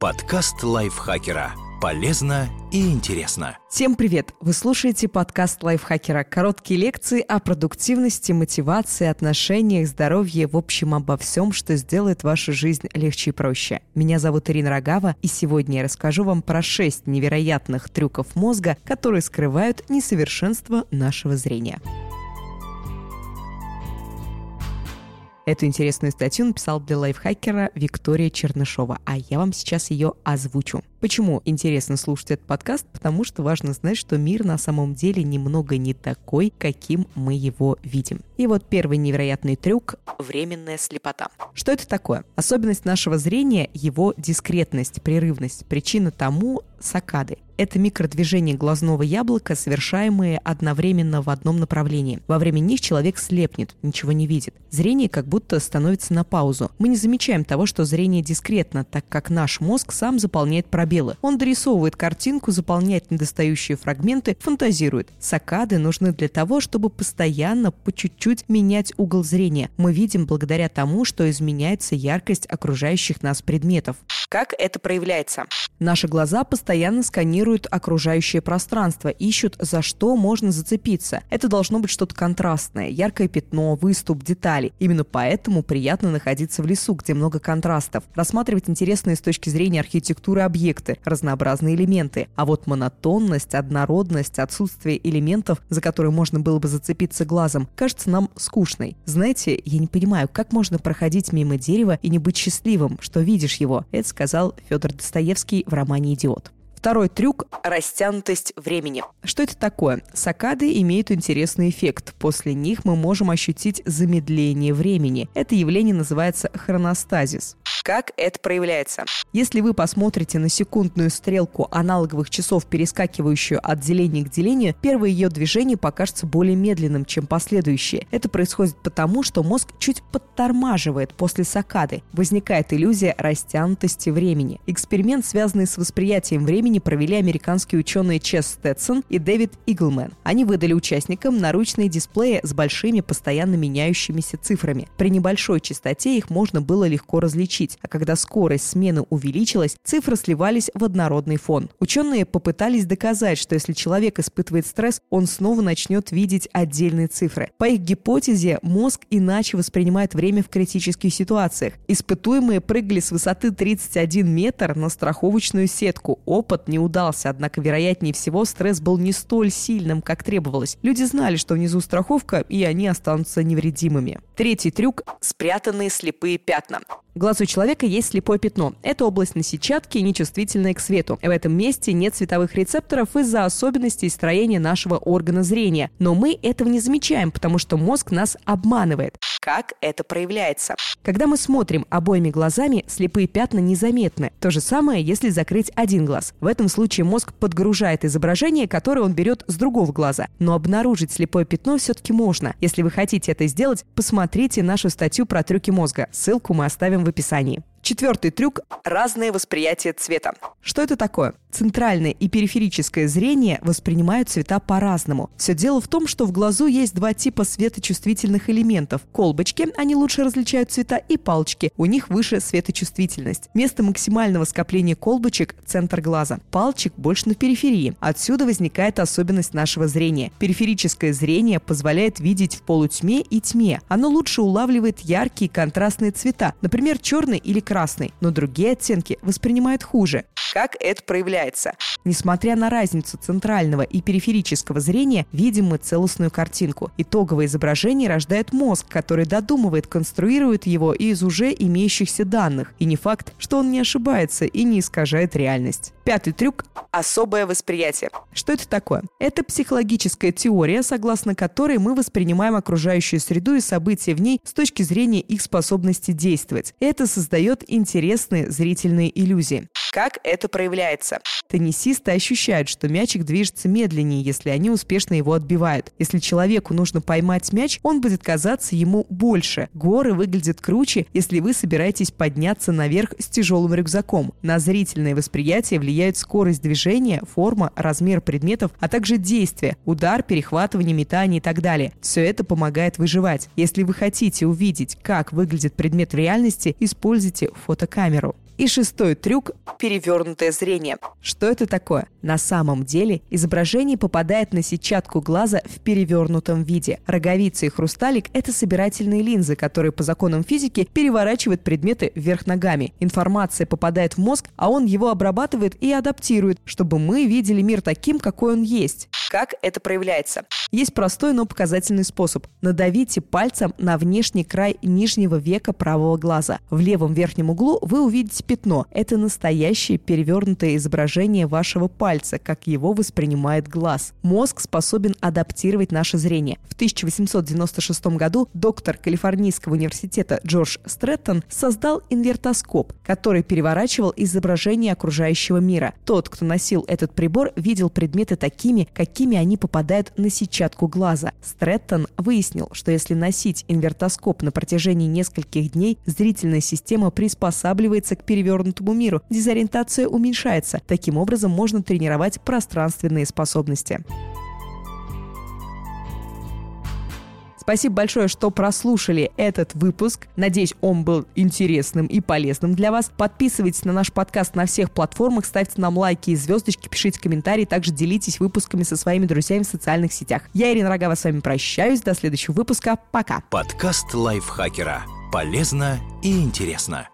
Подкаст лайфхакера. Полезно и интересно. Всем привет! Вы слушаете подкаст лайфхакера. Короткие лекции о продуктивности, мотивации, отношениях, здоровье, в общем, обо всем, что сделает вашу жизнь легче и проще. Меня зовут Ирина Рогава, и сегодня я расскажу вам про шесть невероятных трюков мозга, которые скрывают несовершенство нашего зрения. Эту интересную статью написал для лайфхакера Виктория Чернышова, а я вам сейчас ее озвучу. Почему интересно слушать этот подкаст? Потому что важно знать, что мир на самом деле немного не такой, каким мы его видим. И вот первый невероятный трюк – временная слепота. Что это такое? Особенность нашего зрения – его дискретность, прерывность. Причина тому – сакады. Это микродвижения глазного яблока, совершаемые одновременно в одном направлении. Во время них человек слепнет, ничего не видит. Зрение как будто становится на паузу. Мы не замечаем того, что зрение дискретно, так как наш мозг сам заполняет пробелы. Он дорисовывает картинку, заполняет недостающие фрагменты, фантазирует. Сакады нужны для того, чтобы постоянно по чуть-чуть менять угол зрения. Мы видим благодаря тому, что изменяется яркость окружающих нас предметов. Как это проявляется? Наши глаза постоянно сканируют окружающее пространство, ищут, за что можно зацепиться. Это должно быть что-то контрастное, яркое пятно, выступ, детали. Именно поэтому приятно находиться в лесу, где много контрастов, рассматривать интересные с точки зрения архитектуры объекты, разнообразные элементы. А вот монотонность, однородность, отсутствие элементов, за которые можно было бы зацепиться глазом, кажется нам скучной. Знаете, я не понимаю, как можно проходить мимо дерева и не быть счастливым, что видишь его. Это сказал Федор Достоевский в романе «Идиот». Второй трюк – растянутость времени. Что это такое? Сакады имеют интересный эффект. После них мы можем ощутить замедление времени. Это явление называется хроностазис. Как это проявляется? Если вы посмотрите на секундную стрелку аналоговых часов, перескакивающую от деления к делению, первое ее движение покажется более медленным, чем последующие. Это происходит потому, что мозг чуть подтормаживает после сакады. Возникает иллюзия растянутости времени. Эксперимент, связанный с восприятием времени, провели американские ученые Чес Стэтсон и Дэвид Иглмен. Они выдали участникам наручные дисплеи с большими постоянно меняющимися цифрами. При небольшой частоте их можно было легко различить а когда скорость смены увеличилась, цифры сливались в однородный фон. Ученые попытались доказать, что если человек испытывает стресс, он снова начнет видеть отдельные цифры. По их гипотезе, мозг иначе воспринимает время в критических ситуациях. Испытуемые прыгали с высоты 31 метр на страховочную сетку. Опыт не удался, однако, вероятнее всего, стресс был не столь сильным, как требовалось. Люди знали, что внизу страховка, и они останутся невредимыми. Третий трюк – спрятанные слепые пятна. В глазу человека есть слепое пятно. Это область на сетчатке, нечувствительная к свету. В этом месте нет световых рецепторов из-за особенностей строения нашего органа зрения. Но мы этого не замечаем, потому что мозг нас обманывает. Как это проявляется? Когда мы смотрим обоими глазами, слепые пятна незаметны. То же самое, если закрыть один глаз. В этом случае мозг подгружает изображение, которое он берет с другого глаза. Но обнаружить слепое пятно все-таки можно. Если вы хотите это сделать, посмотрите нашу статью про трюки мозга. Ссылку мы оставим в описании. Четвертый трюк – разное восприятие цвета. Что это такое? Центральное и периферическое зрение воспринимают цвета по-разному. Все дело в том, что в глазу есть два типа светочувствительных элементов. Колбочки, они лучше различают цвета, и палочки, у них выше светочувствительность. Место максимального скопления колбочек – центр глаза. Палочек больше на периферии. Отсюда возникает особенность нашего зрения. Периферическое зрение позволяет видеть в полутьме и тьме. Оно лучше улавливает яркие контрастные цвета, например, черный или красный, но другие оттенки воспринимают хуже. Как это проявляется? Несмотря на разницу центрального и периферического зрения, видим мы целостную картинку. Итоговое изображение рождает мозг, который додумывает, конструирует его из уже имеющихся данных. И не факт, что он не ошибается и не искажает реальность. Пятый трюк – особое восприятие. Что это такое? Это психологическая теория, согласно которой мы воспринимаем окружающую среду и события в ней с точки зрения их способности действовать. Это создает интересные зрительные иллюзии. Как это проявляется? Теннисисты ощущают, что мячик движется медленнее, если они успешно его отбивают. Если человеку нужно поймать мяч, он будет казаться ему больше. Горы выглядят круче, если вы собираетесь подняться наверх с тяжелым рюкзаком. На зрительное восприятие влияют скорость движения, форма, размер предметов, а также действия, удар, перехватывание, метание и так далее. Все это помогает выживать. Если вы хотите увидеть, как выглядит предмет в реальности, используйте фотокамеру. И шестой трюк – перевернутое зрение. Что это такое? На самом деле изображение попадает на сетчатку глаза в перевернутом виде. Роговица и хрусталик – это собирательные линзы, которые по законам физики переворачивают предметы вверх ногами. Информация попадает в мозг, а он его обрабатывает и адаптирует, чтобы мы видели мир таким, какой он есть. Как это проявляется? Есть простой, но показательный способ. Надавите пальцем на внешний край нижнего века правого глаза. В левом верхнем углу вы увидите пятно. Это настоящее перевернутое изображение вашего пальца, как его воспринимает глаз. Мозг способен адаптировать наше зрение. В 1896 году доктор Калифорнийского университета Джордж Стрэттон создал инвертоскоп, который переворачивал изображение окружающего мира. Тот, кто носил этот прибор, видел предметы такими, какие какими они попадают на сетчатку глаза. Стрэттон выяснил, что если носить инвертоскоп на протяжении нескольких дней, зрительная система приспосабливается к перевернутому миру, дезориентация уменьшается. Таким образом можно тренировать пространственные способности. Спасибо большое, что прослушали этот выпуск. Надеюсь, он был интересным и полезным для вас. Подписывайтесь на наш подкаст на всех платформах, ставьте нам лайки и звездочки, пишите комментарии, также делитесь выпусками со своими друзьями в социальных сетях. Я, Ирина Рогава, с вами прощаюсь. До следующего выпуска. Пока. Подкаст лайфхакера. Полезно и интересно.